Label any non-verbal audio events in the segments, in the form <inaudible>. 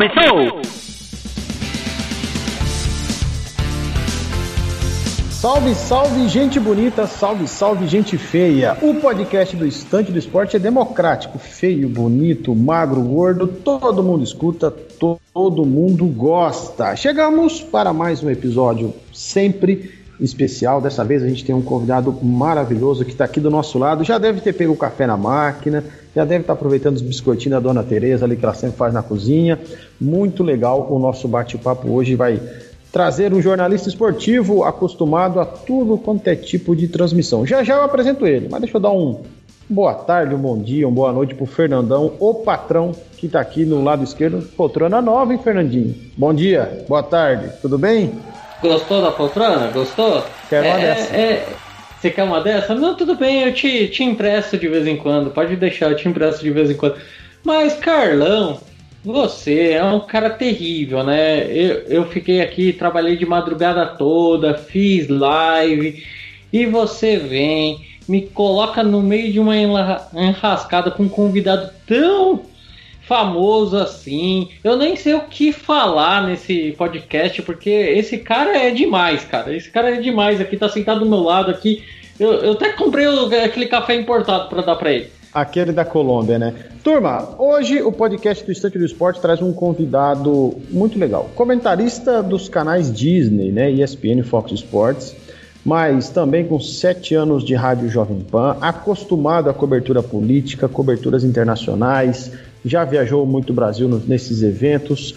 Começou! Salve, salve, gente bonita, salve, salve, gente feia. O podcast do Estante do Esporte é democrático, feio, bonito, magro, gordo, todo mundo escuta, todo mundo gosta. Chegamos para mais um episódio sempre especial. Dessa vez a gente tem um convidado maravilhoso que está aqui do nosso lado. Já deve ter pego o café na máquina, já deve estar tá aproveitando os biscoitinhos da dona Tereza ali que ela sempre faz na cozinha. Muito legal o nosso bate-papo hoje vai trazer um jornalista esportivo acostumado a tudo quanto é tipo de transmissão. Já já eu apresento ele, mas deixa eu dar um boa tarde, um bom dia, uma boa noite pro Fernandão, o patrão que tá aqui no lado esquerdo, poltrona nova, hein, Fernandinho? Bom dia, boa tarde, tudo bem? Gostou da poltrona? Gostou? Quero uma é, dessa. É... Você quer uma dessa? Não, tudo bem, eu te, te empresto de vez em quando. Pode deixar, eu te empresto de vez em quando. Mas, Carlão, você é um cara terrível, né? Eu, eu fiquei aqui, trabalhei de madrugada toda, fiz live, e você vem, me coloca no meio de uma enrascada com um convidado tão famoso assim. Eu nem sei o que falar nesse podcast, porque esse cara é demais, cara. Esse cara é demais aqui, tá sentado do meu lado aqui. Eu, eu até comprei aquele café importado para dar para ele. Aquele da Colômbia, né? Turma, hoje o podcast do Estante do Esporte traz um convidado muito legal. Comentarista dos canais Disney, né? ESPN Fox Sports, mas também com sete anos de rádio Jovem Pan, acostumado à cobertura política, coberturas internacionais, já viajou muito o Brasil nesses eventos,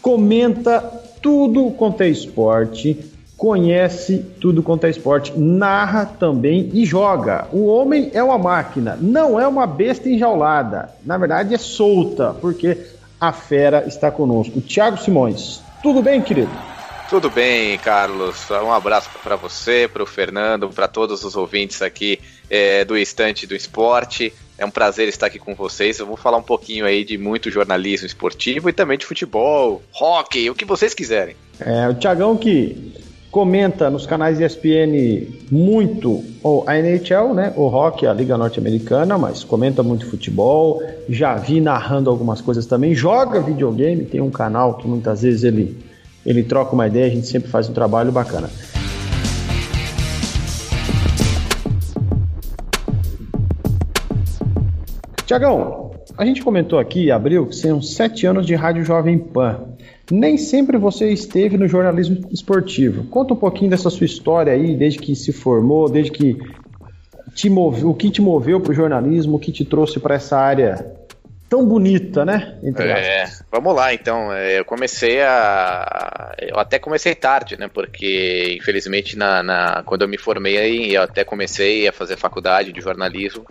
comenta tudo quanto é esporte, conhece tudo quanto é esporte, narra também e joga. O homem é uma máquina, não é uma besta enjaulada. Na verdade, é solta, porque a fera está conosco. Tiago Simões, tudo bem, querido? Tudo bem, Carlos. Um abraço para você, para o Fernando, para todos os ouvintes aqui é, do Estante do Esporte. É um prazer estar aqui com vocês. Eu vou falar um pouquinho aí de muito jornalismo esportivo e também de futebol, hockey, o que vocês quiserem. É, o Tiagão que comenta nos canais ESPN muito a NHL, né, o hockey, a Liga Norte-Americana, mas comenta muito futebol, já vi narrando algumas coisas também, joga videogame, tem um canal que muitas vezes ele, ele troca uma ideia, a gente sempre faz um trabalho bacana. Tiagão, a gente comentou aqui, abril, que são sete anos de Rádio Jovem Pan. Nem sempre você esteve no jornalismo esportivo. Conta um pouquinho dessa sua história aí, desde que se formou, desde que te moveu, o que te moveu para o jornalismo, o que te trouxe para essa área tão bonita, né? é, vamos lá, então. É, eu comecei a. Eu até comecei tarde, né? Porque, infelizmente, na, na... quando eu me formei, eu até comecei a fazer faculdade de jornalismo.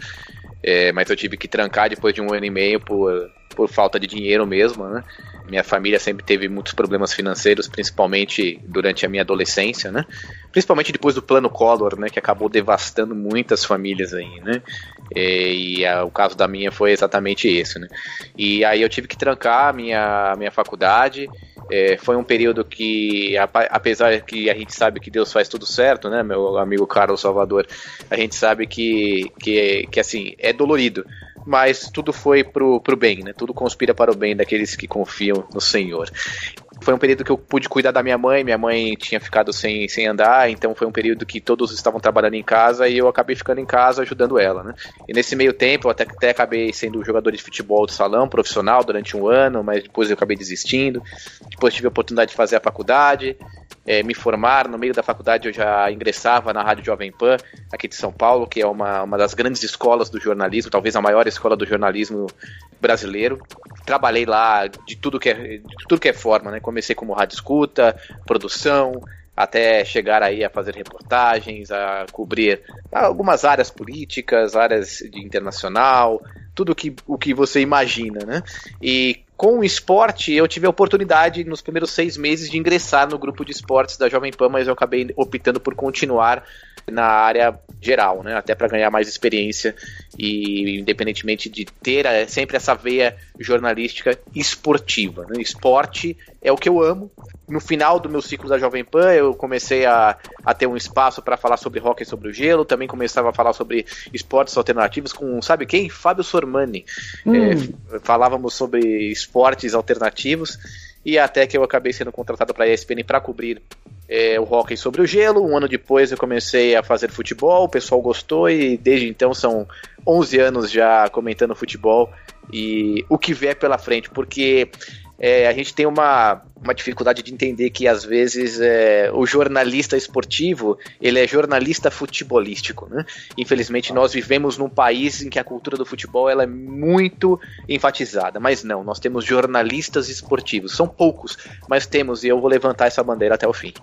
É, mas eu tive que trancar depois de um ano e meio por, por falta de dinheiro mesmo, né? Minha família sempre teve muitos problemas financeiros, principalmente durante a minha adolescência, né? Principalmente depois do plano Collor, né? Que acabou devastando muitas famílias aí, né? E, e a, o caso da minha foi exatamente esse, né? E aí eu tive que trancar a minha, minha faculdade. É, foi um período que, apesar que a gente sabe que Deus faz tudo certo, né, meu amigo Carlos Salvador, a gente sabe que, que, que assim, é dolorido mas tudo foi pro, pro bem, né? Tudo conspira para o bem daqueles que confiam no Senhor. Foi um período que eu pude cuidar da minha mãe, minha mãe tinha ficado sem, sem andar, então foi um período que todos estavam trabalhando em casa e eu acabei ficando em casa ajudando ela, né? E nesse meio tempo eu até, até acabei sendo jogador de futebol do salão profissional durante um ano, mas depois eu acabei desistindo. Depois tive a oportunidade de fazer a faculdade, é, me formar. No meio da faculdade eu já ingressava na Rádio Jovem Pan, aqui de São Paulo, que é uma, uma das grandes escolas do jornalismo, talvez a maior escola do jornalismo brasileiro. Trabalhei lá de tudo que é, de tudo que é forma, né? Comecei como rádio escuta, produção, até chegar aí a fazer reportagens, a cobrir algumas áreas políticas, áreas de internacional, tudo que, o que você imagina, né? E com o esporte, eu tive a oportunidade nos primeiros seis meses de ingressar no grupo de esportes da Jovem Pan, mas eu acabei optando por continuar na área geral, né? Até para ganhar mais experiência e independentemente de ter é, sempre essa veia jornalística esportiva. Né? Esporte é o que eu amo. No final do meu ciclo da Jovem Pan, eu comecei a, a ter um espaço para falar sobre hockey sobre o gelo, também começava a falar sobre esportes alternativos com, sabe quem? Fábio Sormani. Hum. É, falávamos sobre esportes alternativos e até que eu acabei sendo contratado para a ESPN para cobrir é, o hockey sobre o gelo. Um ano depois eu comecei a fazer futebol, o pessoal gostou e desde então são 11 anos já comentando futebol e o que vier pela frente, porque é, a gente tem uma, uma dificuldade de entender que às vezes é, o jornalista esportivo ele é jornalista futebolístico, né? Infelizmente nós vivemos num país em que a cultura do futebol ela é muito enfatizada, mas não, nós temos jornalistas esportivos, são poucos, mas temos e eu vou levantar essa bandeira até o fim.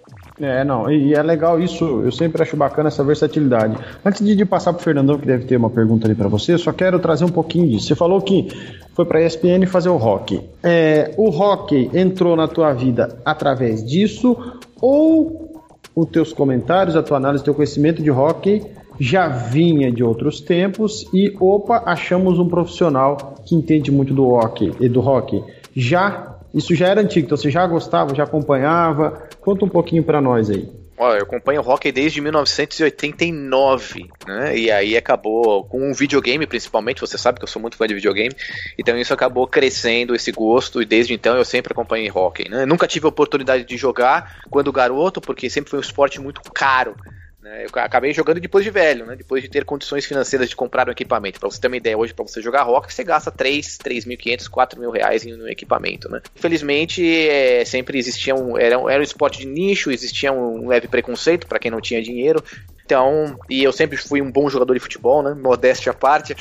É, não, e é legal isso, eu sempre acho bacana essa versatilidade. Antes de, de passar para o Fernandão, que deve ter uma pergunta ali para você, só quero trazer um pouquinho disso. Você falou que foi para a ESPN fazer o rock. É, o rock entrou na tua vida através disso ou os teus comentários, a tua análise, teu conhecimento de hockey já vinha de outros tempos e opa, achamos um profissional que entende muito do hockey e do hockey. Já isso já era antigo, então você já gostava, já acompanhava. Conta um pouquinho para nós aí. Olha, eu acompanho o hockey desde 1989, né? E aí acabou com um videogame, principalmente. Você sabe que eu sou muito fã de videogame, então isso acabou crescendo esse gosto e desde então eu sempre acompanhei hockey. Né? nunca tive a oportunidade de jogar quando garoto, porque sempre foi um esporte muito caro. Né? Eu acabei jogando depois de velho, né? depois de ter condições financeiras de comprar um equipamento. Para você ter uma ideia, hoje, para você jogar rock, você gasta 3, 3.500, 4 mil reais no equipamento. Né? Infelizmente, é, sempre existia um. Era, era um esporte de nicho, existia um leve preconceito para quem não tinha dinheiro. Então, e eu sempre fui um bom jogador de futebol, né? Modéstia à parte.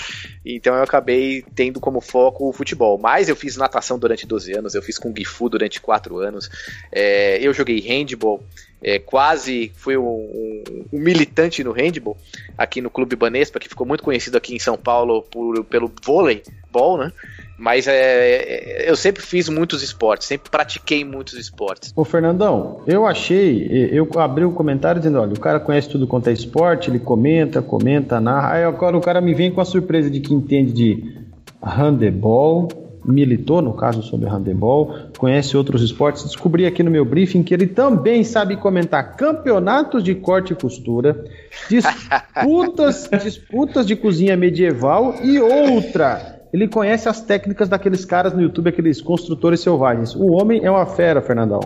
Então eu acabei tendo como foco o futebol. Mas eu fiz natação durante 12 anos, eu fiz Kung Fu durante 4 anos. É, eu joguei handball é, quase foi um, um, um, militante no handball, aqui no Clube Banespa, que ficou muito conhecido aqui em São Paulo por, pelo vôlei, ball, né? Mas é, é, eu sempre fiz muitos esportes, sempre pratiquei muitos esportes. Ô Fernandão, eu achei, eu abri o um comentário dizendo, olha, o cara conhece tudo quanto é esporte, ele comenta, comenta, narra. Aí agora o cara me vem com a surpresa de que entende de handebol, militou, no caso, sobre handebol, conhece outros esportes. Descobri aqui no meu briefing que ele também sabe comentar campeonatos de corte e costura, disputas, <laughs> disputas de cozinha medieval e outra. Ele conhece as técnicas daqueles caras no YouTube, aqueles construtores selvagens. O homem é uma fera, Fernandão.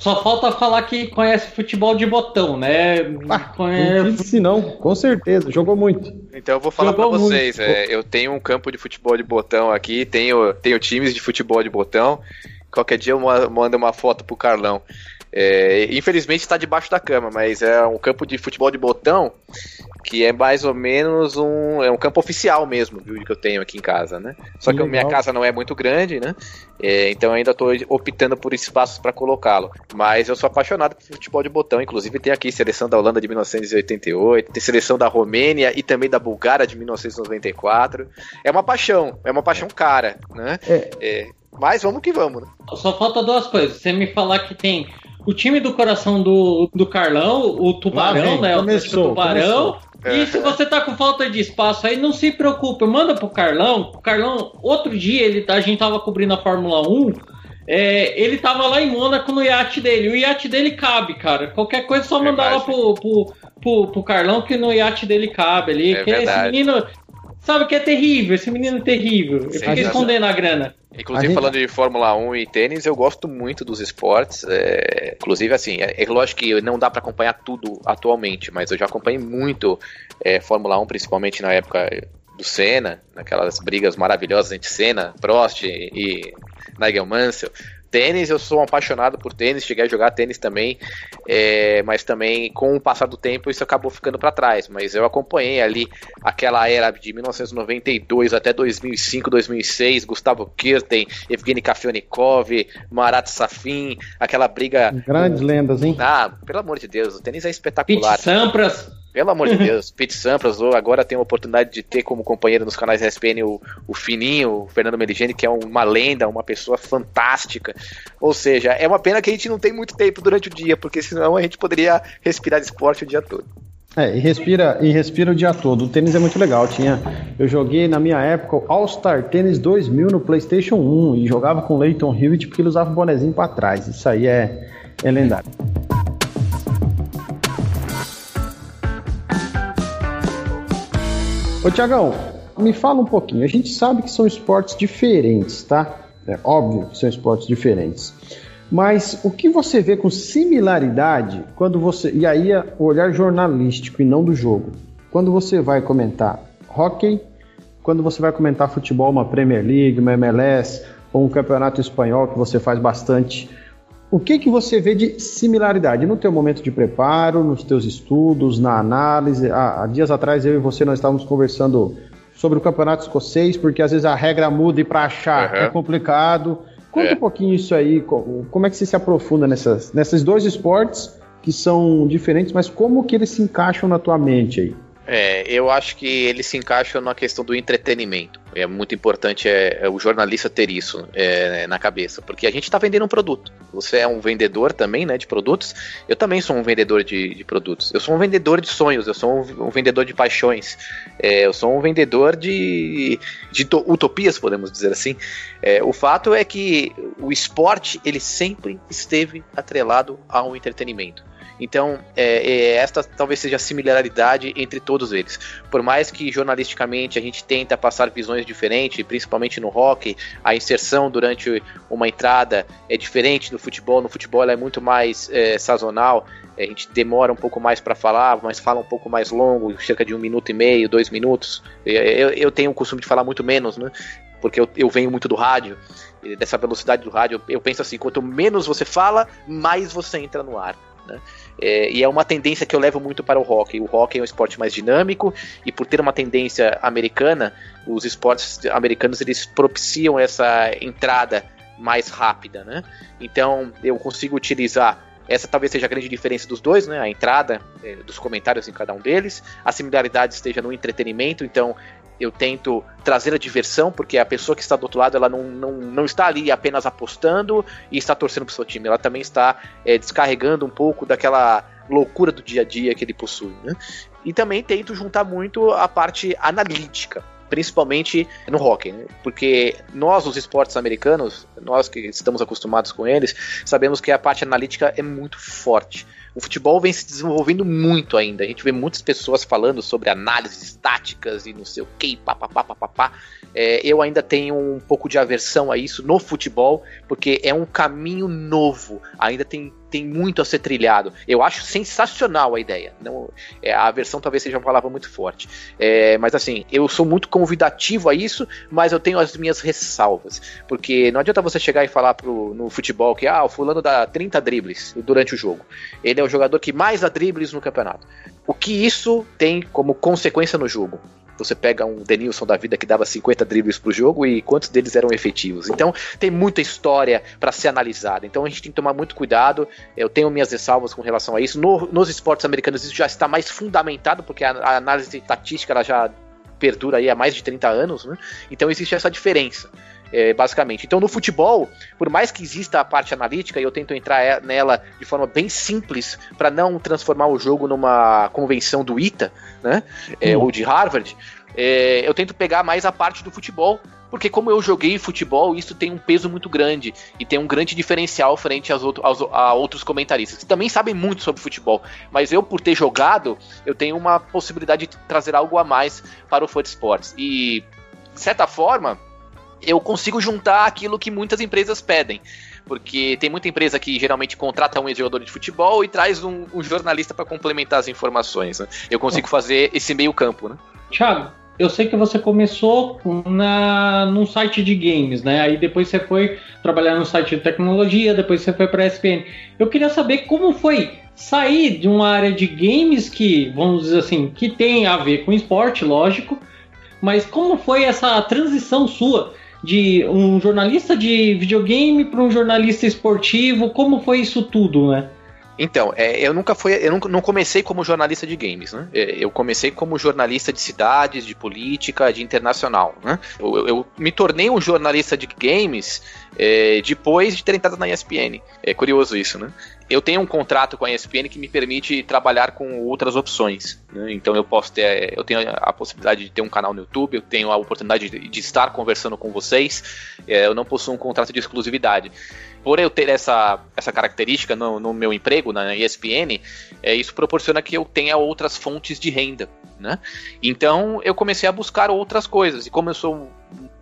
Só falta falar que conhece futebol de botão, né? Ah, conhece. Se não, com certeza, jogou muito. Então eu vou falar para vocês, é, eu tenho um campo de futebol de botão aqui, tenho, tenho times de futebol de botão. Qualquer dia eu mando uma foto pro Carlão. É, infelizmente está debaixo da cama, mas é um campo de futebol de botão que é mais ou menos um é um campo oficial mesmo, viu, que eu tenho aqui em casa, né? Só que, que a minha casa não é muito grande, né? É, então ainda estou optando por espaços para colocá-lo. Mas eu sou apaixonado por futebol de botão, inclusive tem aqui seleção da Holanda de 1988, tem seleção da Romênia e também da Bulgária de 1994. É uma paixão, é uma paixão cara, né? É. É, mas vamos que vamos, né? Só falta duas coisas. Você me falar que tem o time do coração do, do Carlão, o Tubarão, né? Começou, o Tubarão. Começou. E se você tá com falta de espaço aí, não se preocupe, manda pro Carlão. O Carlão, outro dia ele, a gente tava cobrindo a Fórmula 1. É, ele tava lá em Mônaco no iate dele. O iate dele cabe, cara. Qualquer coisa é só mandar lá pro, pro, pro, pro, Carlão que no iate dele cabe ali. É que esse menino. Sabe que é terrível, esse menino é terrível. Ele fica escondendo a grana. Inclusive, gente... falando de Fórmula 1 e tênis, eu gosto muito dos esportes. É... Inclusive, assim, é, é lógico que não dá para acompanhar tudo atualmente, mas eu já acompanhei muito é, Fórmula 1, principalmente na época do Senna, naquelas brigas maravilhosas entre Senna, Prost e Nigel Mansell. Tênis, eu sou um apaixonado por tênis, cheguei a jogar tênis também, é, mas também com o passar do tempo isso acabou ficando para trás. Mas eu acompanhei ali aquela era de 1992 até 2005, 2006, Gustavo Kirten, Evgeny Kafionikov, Marat Safin, aquela briga. Grandes lendas, hein? Ah, pelo amor de Deus, o tênis é espetacular. Pete Sampras. Pelo amor de <laughs> Deus, Pete Sampras agora tem a oportunidade de ter como companheiro nos canais ESPN o, o Fininho, o Fernando Meligeni, que é uma lenda, uma pessoa fantástica. Ou seja, é uma pena que a gente não tem muito tempo durante o dia, porque senão a gente poderia respirar esporte o dia todo. É, e respira, e respira o dia todo. O tênis é muito legal. Tinha, eu joguei na minha época o All-Star Tênis 2000 no PlayStation 1 e jogava com o Leighton Hewitt porque ele usava o bonezinho para trás. Isso aí é, é lendário. Ô Tiagão, me fala um pouquinho. A gente sabe que são esportes diferentes, tá? É óbvio que são esportes diferentes. Mas o que você vê com similaridade quando você. E aí é o olhar jornalístico e não do jogo. Quando você vai comentar hockey, quando você vai comentar futebol, uma Premier League, uma MLS ou um campeonato espanhol que você faz bastante. O que, que você vê de similaridade no teu momento de preparo, nos teus estudos, na análise? Ah, há dias atrás eu e você nós estávamos conversando sobre o campeonato escocês, porque às vezes a regra muda e para achar uhum. é complicado. Conta é. um pouquinho isso aí, como é que você se aprofunda nessas, nesses dois esportes que são diferentes, mas como que eles se encaixam na tua mente aí? É, eu acho que ele se encaixa na questão do entretenimento. É muito importante é, é o jornalista ter isso é, na cabeça, porque a gente está vendendo um produto. Você é um vendedor também, né, de produtos. Eu também sou um vendedor de, de produtos. Eu sou um vendedor de sonhos. Eu sou um, um vendedor de paixões. É, eu sou um vendedor de, de utopias, podemos dizer assim. É, o fato é que o esporte ele sempre esteve atrelado ao entretenimento. Então, é, é, esta talvez seja a similaridade entre todos eles. Por mais que jornalisticamente a gente tenta passar visões diferentes, principalmente no hockey, a inserção durante uma entrada é diferente do futebol. No futebol ela é muito mais é, sazonal. A gente demora um pouco mais para falar, mas fala um pouco mais longo, cerca de um minuto e meio, dois minutos. Eu, eu tenho o costume de falar muito menos, né? Porque eu, eu venho muito do rádio dessa velocidade do rádio, eu penso assim: quanto menos você fala, mais você entra no ar. Né? É, e é uma tendência que eu levo muito para o hockey. O hockey é um esporte mais dinâmico e por ter uma tendência americana, os esportes americanos eles propiciam essa entrada mais rápida, né? Então eu consigo utilizar essa talvez seja a grande diferença dos dois, né? A entrada é, dos comentários em cada um deles. A similaridade esteja no entretenimento, então eu tento trazer a diversão, porque a pessoa que está do outro lado, ela não, não, não está ali apenas apostando e está torcendo para o seu time, ela também está é, descarregando um pouco daquela loucura do dia a dia que ele possui. Né? E também tento juntar muito a parte analítica principalmente no hockey, né? porque nós, os esportes americanos, nós que estamos acostumados com eles, sabemos que a parte analítica é muito forte. O futebol vem se desenvolvendo muito ainda. A gente vê muitas pessoas falando sobre análises táticas e não sei o que, papapá, papapá. É, eu ainda tenho um pouco de aversão a isso no futebol, porque é um caminho novo. Ainda tem tem muito a ser trilhado. Eu acho sensacional a ideia. Não, é, a versão talvez seja uma palavra muito forte. É, mas assim, eu sou muito convidativo a isso, mas eu tenho as minhas ressalvas. Porque não adianta você chegar e falar pro, no futebol que ah, o fulano dá 30 dribles durante o jogo. Ele é o jogador que mais dá dribles no campeonato. O que isso tem como consequência no jogo? Você pega um Denilson da vida que dava 50 dribles pro jogo e quantos deles eram efetivos. Então tem muita história para ser analisada. Então a gente tem que tomar muito cuidado. Eu tenho minhas ressalvas com relação a isso. No, nos esportes americanos isso já está mais fundamentado, porque a, a análise estatística ela já perdura aí há mais de 30 anos, né? Então existe essa diferença. É, basicamente. Então, no futebol, por mais que exista a parte analítica, e eu tento entrar nela de forma bem simples para não transformar o jogo numa convenção do ITA, né? É, hum. ou de Harvard, é, eu tento pegar mais a parte do futebol. Porque como eu joguei futebol, isso tem um peso muito grande e tem um grande diferencial frente aos, outro, aos a outros comentaristas que também sabem muito sobre futebol. Mas eu, por ter jogado, eu tenho uma possibilidade de trazer algo a mais para o Foot Sports. E, de certa forma, eu consigo juntar aquilo que muitas empresas pedem. Porque tem muita empresa que geralmente contrata um ex-jogador de futebol e traz um, um jornalista para complementar as informações. Né? Eu consigo fazer esse meio campo, né? Thiago, eu sei que você começou na, num site de games, né? Aí depois você foi trabalhar no site de tecnologia, depois você foi para a ESPN. Eu queria saber como foi sair de uma área de games que, vamos dizer assim, que tem a ver com esporte, lógico, mas como foi essa transição sua de um jornalista de videogame para um jornalista esportivo? Como foi isso tudo, né? Então, é, eu nunca fui, eu não, não, comecei como jornalista de games, né? É, eu comecei como jornalista de cidades, de política, de internacional, né? Eu, eu me tornei um jornalista de games é, depois de ter entrado na ESPN. É curioso isso, né? Eu tenho um contrato com a ESPN que me permite trabalhar com outras opções. Né? Então eu posso ter, eu tenho a possibilidade de ter um canal no YouTube, eu tenho a oportunidade de, de estar conversando com vocês. É, eu não possuo um contrato de exclusividade por eu ter essa, essa característica no, no meu emprego na ESPN, é, isso proporciona que eu tenha outras fontes de renda. né? Então eu comecei a buscar outras coisas e como eu sou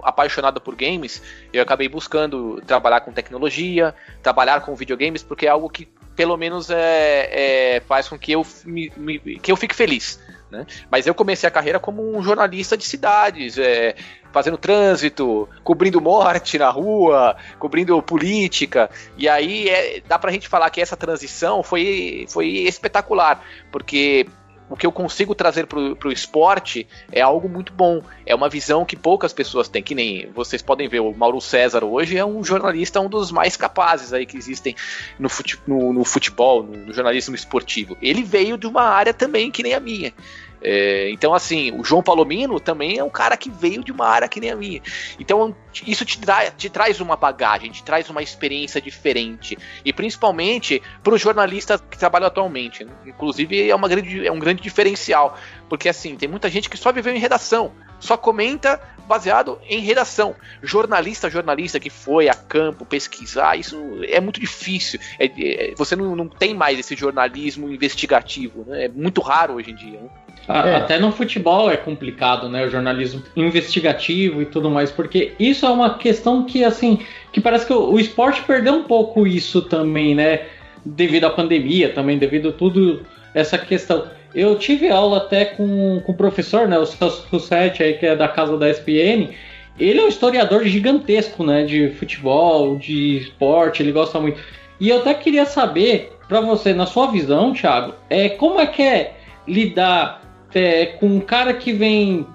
apaixonado por games, eu acabei buscando trabalhar com tecnologia, trabalhar com videogames, porque é algo que pelo menos é, é faz com que eu, me, me, que eu fique feliz. Né? Mas eu comecei a carreira como um jornalista de cidades, é, fazendo trânsito, cobrindo morte na rua, cobrindo política. E aí é, dá pra gente falar que essa transição foi, foi espetacular, porque o que eu consigo trazer pro, pro esporte é algo muito bom. É uma visão que poucas pessoas têm, que nem vocês podem ver, o Mauro César hoje é um jornalista, um dos mais capazes aí que existem no, fute, no, no futebol, no, no jornalismo esportivo. Ele veio de uma área também que nem a minha. É, então, assim, o João Palomino também é um cara que veio de uma área que nem a minha. Então, isso te, tra te traz uma bagagem, te traz uma experiência diferente. E principalmente para os jornalistas que trabalham atualmente. Inclusive, é, uma grande, é um grande diferencial. Porque, assim, tem muita gente que só viveu em redação, só comenta baseado em redação. Jornalista, jornalista que foi a campo pesquisar, isso é muito difícil. É, é, você não, não, tem mais esse jornalismo investigativo, né? É muito raro hoje em dia. Né? É. Até no futebol é complicado, né? O jornalismo investigativo e tudo mais, porque isso é uma questão que, assim, que parece que o, o esporte perdeu um pouco isso também, né? Devido à pandemia também, devido a tudo essa questão. Eu tive aula até com, com o professor, né? O Celso Russetti, aí, que é da casa da SPN. Ele é um historiador gigantesco, né? De futebol, de esporte, ele gosta muito. E eu até queria saber, para você, na sua visão, Thiago, é, como é que é lidar é, com um cara que vem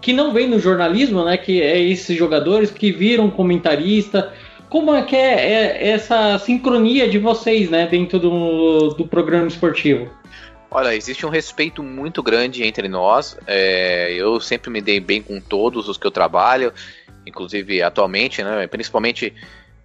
que não vem no jornalismo, né? Que é esses jogadores que viram comentarista. Como é que é, é essa sincronia de vocês, né, dentro do, do programa esportivo? Olha, existe um respeito muito grande entre nós. É, eu sempre me dei bem com todos os que eu trabalho, inclusive atualmente, né? Principalmente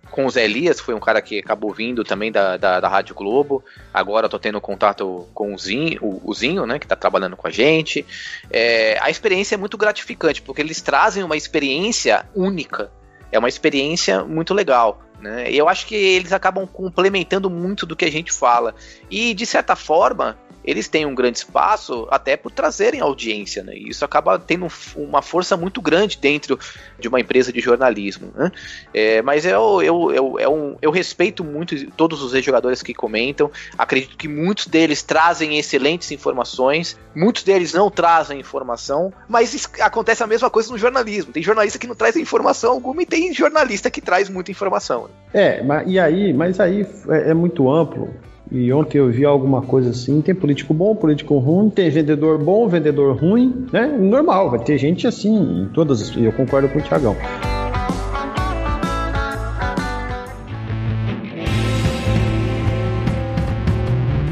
com o Zé Elias, foi um cara que acabou vindo também da, da, da Rádio Globo. Agora tô tendo contato com o Zinho, o, o Zinho né, que tá trabalhando com a gente. É, a experiência é muito gratificante, porque eles trazem uma experiência única. É uma experiência muito legal. Né? E eu acho que eles acabam complementando muito do que a gente fala. E, de certa forma, eles têm um grande espaço até por trazerem audiência, né? E isso acaba tendo uma força muito grande dentro de uma empresa de jornalismo, né? É, mas eu, eu, eu, eu, eu respeito muito todos os jogadores que comentam, acredito que muitos deles trazem excelentes informações, muitos deles não trazem informação, mas acontece a mesma coisa no jornalismo. Tem jornalista que não traz informação alguma e tem jornalista que traz muita informação. Né? É, mas, e aí, mas aí é, é muito amplo. E ontem eu vi alguma coisa assim: tem político bom, político ruim, tem vendedor bom, vendedor ruim, né? Normal, vai ter gente assim em todas. Eu concordo com o Tiagão.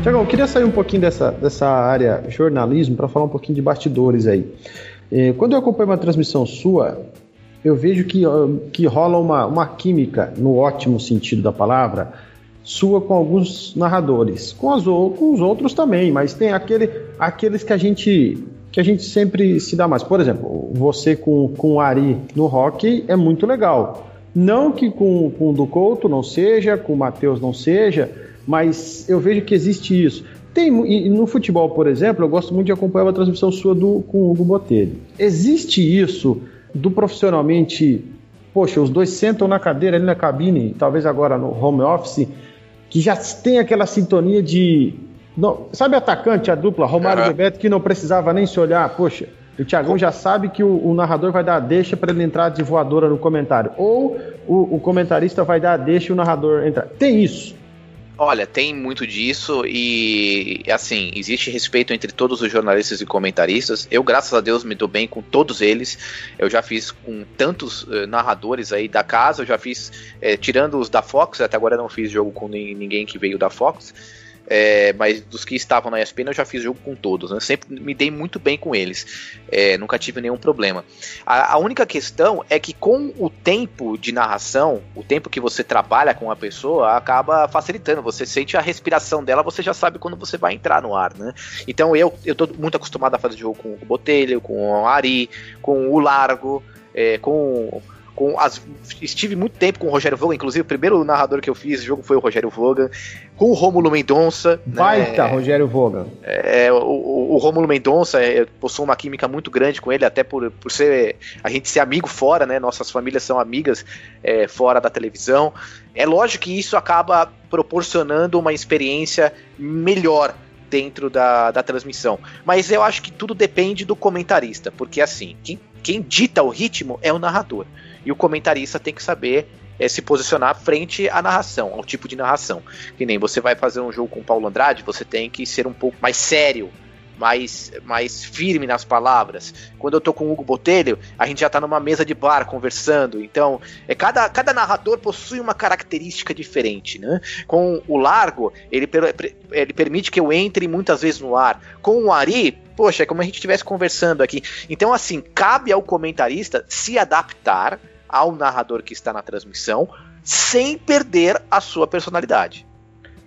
Tiagão, eu queria sair um pouquinho dessa, dessa área jornalismo para falar um pouquinho de bastidores aí. É, quando eu acompanho uma transmissão sua, eu vejo que, que rola uma, uma química, no ótimo sentido da palavra, sua com alguns narradores, com, as, com os outros também, mas tem aquele, aqueles que a gente que a gente sempre se dá mais. Por exemplo, você com, com o Ari no rock é muito legal. Não que com, com o do Couto não seja, com o Matheus não seja, mas eu vejo que existe isso. Tem, no futebol, por exemplo, eu gosto muito de acompanhar a transmissão sua do, com o Hugo Botelho. Existe isso do profissionalmente, poxa, os dois sentam na cadeira ali na cabine, talvez agora no home office, que já tem aquela sintonia de. Não, sabe atacante, a dupla, Romário uhum. Bebeto, que não precisava nem se olhar? Poxa, o Thiagão já sabe que o, o narrador vai dar a deixa para ele entrar de voadora no comentário. Ou o, o, comentarista vai dar a deixa e o narrador entrar. Tem isso. Olha, tem muito disso e assim, existe respeito entre todos os jornalistas e comentaristas. Eu, graças a Deus, me dou bem com todos eles. Eu já fiz com tantos uh, narradores aí da casa, eu já fiz, eh, tirando os da Fox, até agora eu não fiz jogo com ninguém que veio da Fox. É, mas dos que estavam na ESPN eu já fiz jogo com todos, né? sempre me dei muito bem com eles, é, nunca tive nenhum problema. A, a, única questão é que com o tempo de narração, o tempo que você trabalha com a pessoa acaba facilitando. Você sente a respiração dela, você já sabe quando você vai entrar no ar, né? Então eu eu tô muito acostumado a fazer jogo com o Botelho, com o Ari, com o Largo, é, com com as, estive muito tempo com o Rogério Vogan, inclusive o primeiro narrador que eu fiz jogo foi o Rogério Vogan, com o Rômulo Mendonça. Baita, né, Rogério Vogan. É, o, o, o Rômulo Mendonça, é, possui uma química muito grande com ele, até por, por ser a gente ser amigo fora, né? Nossas famílias são amigas é, fora da televisão. É lógico que isso acaba proporcionando uma experiência melhor dentro da, da transmissão. Mas eu acho que tudo depende do comentarista, porque assim, quem, quem dita o ritmo é o narrador. E o comentarista tem que saber é, se posicionar frente à narração, ao tipo de narração. Que nem você vai fazer um jogo com o Paulo Andrade, você tem que ser um pouco mais sério, mais, mais firme nas palavras. Quando eu tô com o Hugo Botelho, a gente já tá numa mesa de bar conversando. Então, é cada, cada narrador possui uma característica diferente, né? Com o Largo, ele, ele permite que eu entre muitas vezes no ar. Com o Ari, poxa, é como a gente estivesse conversando aqui. Então, assim, cabe ao comentarista se adaptar ao narrador que está na transmissão, sem perder a sua personalidade.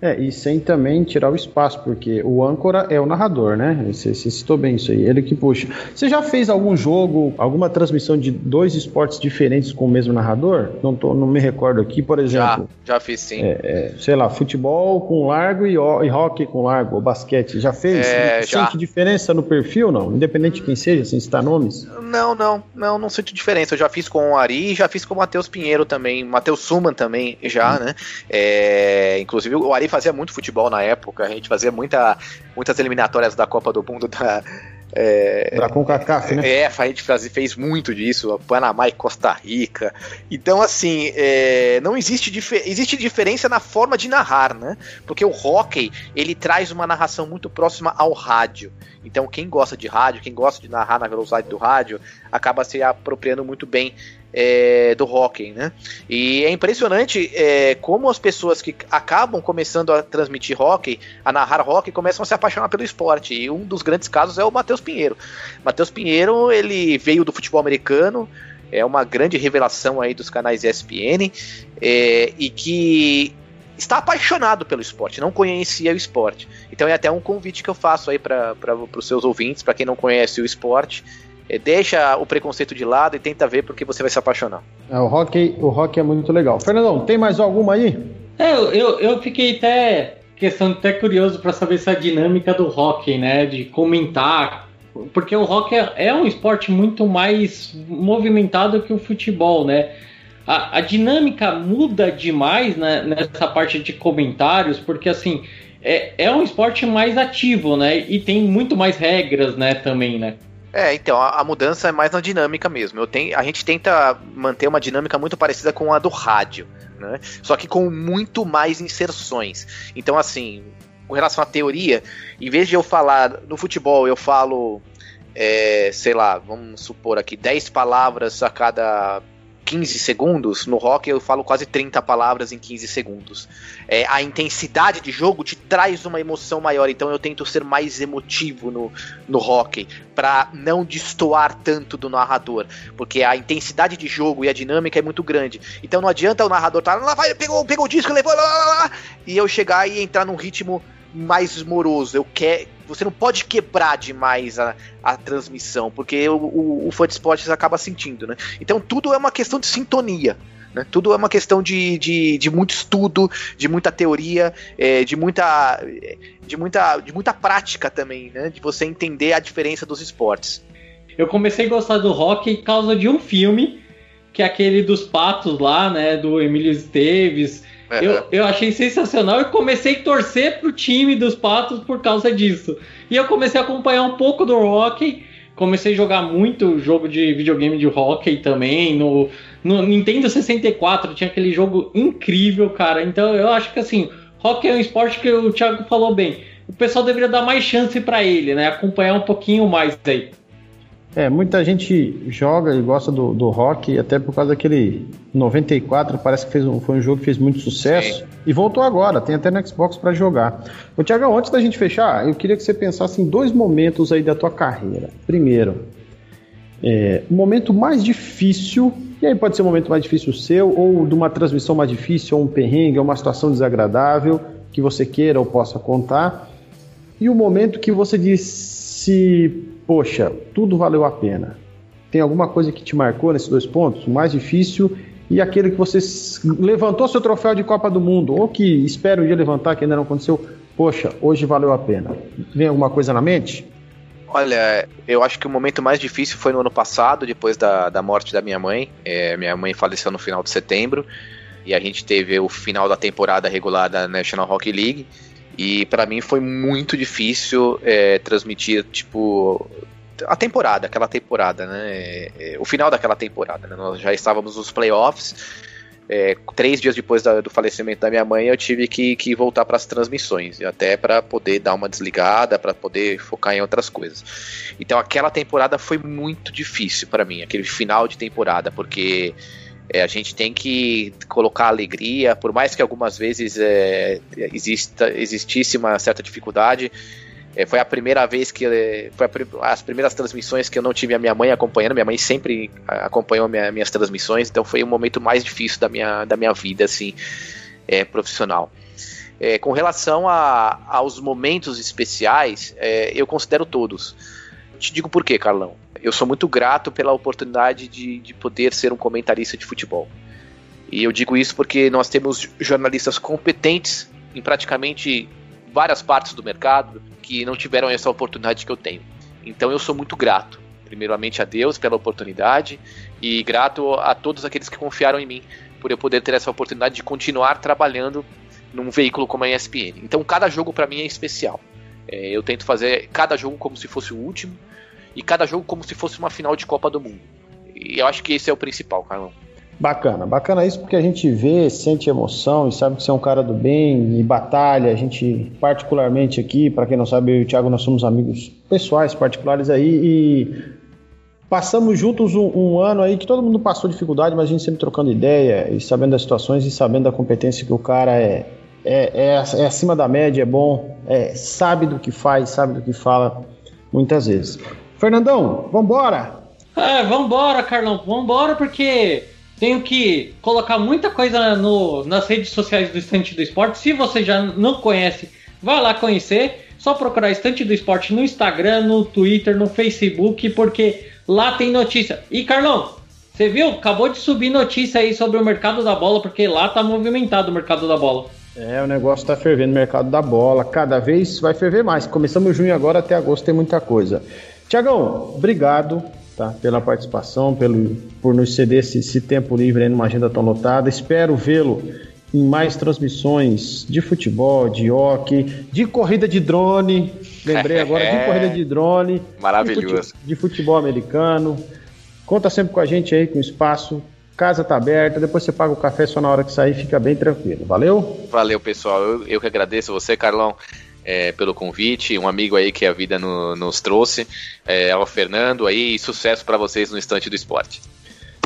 É, e sem também tirar o espaço, porque o âncora é o narrador, né? Você, você citou bem isso aí, ele que puxa. Você já fez algum jogo, alguma transmissão de dois esportes diferentes com o mesmo narrador? Não, tô, não me recordo aqui, por exemplo. Já, já fiz sim. É, é, sei lá, futebol com largo e, e hockey com largo, ou basquete. Já fez? É, já. Sente diferença no perfil, não? Independente de quem seja, sem citar nomes? Não, não, não, não sinto diferença. Eu já fiz com o Ari e já fiz com o Matheus Pinheiro também, Matheus Suman também, já, hum. né? É, inclusive o Ari fazia muito futebol na época, a gente fazia muita, muitas eliminatórias da Copa do Mundo da. É, da CONCACAF, né? É, a gente faz, fez muito disso, Panamá e Costa Rica. Então, assim, é, não existe, dif existe diferença na forma de narrar, né? Porque o hockey, ele traz uma narração muito próxima ao rádio. Então, quem gosta de rádio, quem gosta de narrar na velocidade do rádio, acaba se apropriando muito bem é, do hockey, né? E é impressionante é, como as pessoas que acabam começando a transmitir hockey, a narrar hockey, começam a se apaixonar pelo esporte. E um dos grandes casos é o Matheus Pinheiro. Matheus Pinheiro, ele veio do futebol americano, é uma grande revelação aí dos canais ESPN, é, e que está apaixonado pelo esporte, não conhecia o esporte. Então é até um convite que eu faço aí para os seus ouvintes, para quem não conhece o esporte, deixa o preconceito de lado e tenta ver porque você vai se apaixonar. É, o rock, o rock é muito legal. Fernandão, tem mais alguma aí? É, eu, eu fiquei até questão até curioso para saber essa dinâmica do rock, né, de comentar, porque o rock é, é um esporte muito mais movimentado que o futebol, né? A, a dinâmica muda demais né, nessa parte de comentários, porque assim é, é um esporte mais ativo, né? E tem muito mais regras, né, também, né? É, então, a, a, mudança é mais na dinâmica mesmo. Eu tenho, a gente tenta manter uma dinâmica muito parecida com a do rádio, né? Só que com muito mais inserções. Então, assim, com relação à teoria, em vez de eu falar no futebol, eu falo, é, sei lá, vamos supor aqui, 10 palavras a cada 15 segundos, no rock eu falo quase 30 palavras em 15 segundos. É, a intensidade de jogo te traz uma emoção maior, então eu tento ser mais emotivo no, no hockey, para não destoar tanto do narrador, porque a intensidade de jogo e a dinâmica é muito grande. Então não adianta o narrador estar tá, lá, vai, pegou, pegou o disco, levou, lá, lá, lá, e eu chegar e entrar num ritmo mais moroso. Eu quero, você não pode quebrar demais a, a transmissão, porque o, o, o fã de esportes acaba sentindo, né? Então tudo é uma questão de sintonia. Né? Tudo é uma questão de, de, de muito estudo, de muita teoria, é, de, muita, de, muita, de muita prática também, né? De você entender a diferença dos esportes. Eu comecei a gostar do rock por causa de um filme, que é aquele dos patos lá, né? Do Emílio Esteves, é. Eu, eu achei sensacional e comecei a torcer pro time dos Patos por causa disso. E eu comecei a acompanhar um pouco do hockey, comecei a jogar muito jogo de videogame de hockey também, no, no Nintendo 64 tinha aquele jogo incrível, cara. Então eu acho que assim, hockey é um esporte que o Thiago falou bem. O pessoal deveria dar mais chance para ele, né? Acompanhar um pouquinho mais aí. É, muita gente joga e gosta do, do rock, até por causa daquele 94, parece que fez um, foi um jogo que fez muito sucesso. Sim. E voltou agora, tem até no Xbox para jogar. O Thiago, antes da gente fechar, eu queria que você pensasse em dois momentos aí da tua carreira. Primeiro, é, o momento mais difícil, e aí pode ser o um momento mais difícil seu, ou de uma transmissão mais difícil, ou um perrengue, ou uma situação desagradável que você queira ou possa contar. E o momento que você disse, poxa, tudo valeu a pena. Tem alguma coisa que te marcou nesses dois pontos? O mais difícil e aquele que você levantou seu troféu de Copa do Mundo, ou que espera um dia levantar, que ainda não aconteceu. Poxa, hoje valeu a pena. Vem alguma coisa na mente? Olha, eu acho que o momento mais difícil foi no ano passado, depois da, da morte da minha mãe. É, minha mãe faleceu no final de setembro e a gente teve o final da temporada regular da National Hockey League. E para mim foi muito difícil é, transmitir, tipo, a temporada, aquela temporada, né? É, o final daquela temporada, né? Nós já estávamos nos playoffs. É, três dias depois da, do falecimento da minha mãe, eu tive que, que voltar para as transmissões, até para poder dar uma desligada, para poder focar em outras coisas. Então, aquela temporada foi muito difícil para mim, aquele final de temporada, porque é, a gente tem que colocar alegria, por mais que algumas vezes é, exista, existisse uma certa dificuldade. É, foi a primeira vez que. É, foi a, as primeiras transmissões que eu não tive a minha mãe acompanhando. Minha mãe sempre acompanhou minha, minhas transmissões, então foi o momento mais difícil da minha, da minha vida, assim, é, profissional. É, com relação a, aos momentos especiais, é, eu considero todos. Te digo por quê, Carlão eu sou muito grato pela oportunidade de, de poder ser um comentarista de futebol. E eu digo isso porque nós temos jornalistas competentes em praticamente várias partes do mercado que não tiveram essa oportunidade que eu tenho. Então eu sou muito grato, primeiramente a Deus pela oportunidade e grato a todos aqueles que confiaram em mim por eu poder ter essa oportunidade de continuar trabalhando num veículo como a ESPN. Então cada jogo para mim é especial. É, eu tento fazer cada jogo como se fosse o último e cada jogo como se fosse uma final de Copa do Mundo. E eu acho que esse é o principal, Carlão. Bacana, bacana isso porque a gente vê, sente emoção e sabe que você é um cara do bem e batalha. A gente, particularmente aqui, para quem não sabe, eu e o Thiago, nós somos amigos pessoais, particulares aí e passamos juntos um, um, ano aí que todo mundo passou dificuldade, mas a gente sempre trocando ideia e sabendo das situações e sabendo da competência que o cara é. É, é, é acima da média, é bom, é, sabe do que faz, sabe do que fala, muitas vezes. Fernandão, vambora! É, vambora, Carlão, vambora porque tenho que colocar muita coisa no, nas redes sociais do Estante do Esporte. Se você já não conhece, vá lá conhecer. Só procurar Estante do Esporte no Instagram, no Twitter, no Facebook, porque lá tem notícia. E Carlão, você viu? Acabou de subir notícia aí sobre o mercado da bola, porque lá tá movimentado o mercado da bola. É, o negócio tá fervendo o mercado da bola. Cada vez vai ferver mais. Começamos junho agora, até agosto tem muita coisa. Tiagão, obrigado tá, pela participação, pelo, por nos ceder esse, esse tempo livre aí numa agenda tão lotada. Espero vê-lo em mais transmissões de futebol, de hockey, de corrida de drone. Lembrei agora de <laughs> corrida de drone. Maravilhoso. De futebol, de futebol americano. Conta sempre com a gente aí, com espaço. Casa tá aberta, depois você paga o café só na hora que sair, fica bem tranquilo. Valeu? Valeu, pessoal. Eu, eu que agradeço você, Carlão é, pelo convite, um amigo aí que a vida no, nos trouxe, é, ao Fernando aí, e sucesso para vocês no Estante do Esporte.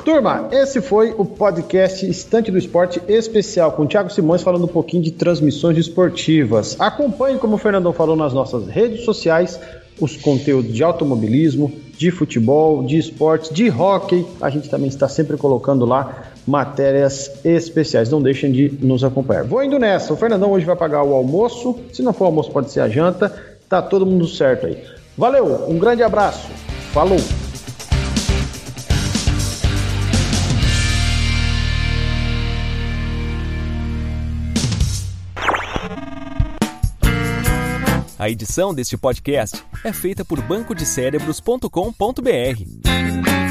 Turma, esse foi o podcast Estante do Esporte especial com o Thiago Simões falando um pouquinho de transmissões esportivas. Acompanhe, como o Fernandão falou, nas nossas redes sociais os conteúdos de automobilismo, de futebol, de esportes, de hockey. A gente também está sempre colocando lá matérias especiais. Não deixem de nos acompanhar. Vou indo nessa. O Fernandão hoje vai pagar o almoço. Se não for almoço, pode ser a janta. Tá todo mundo certo aí. Valeu, um grande abraço. Falou! A edição deste podcast é feita por bancodecerebros.com.br.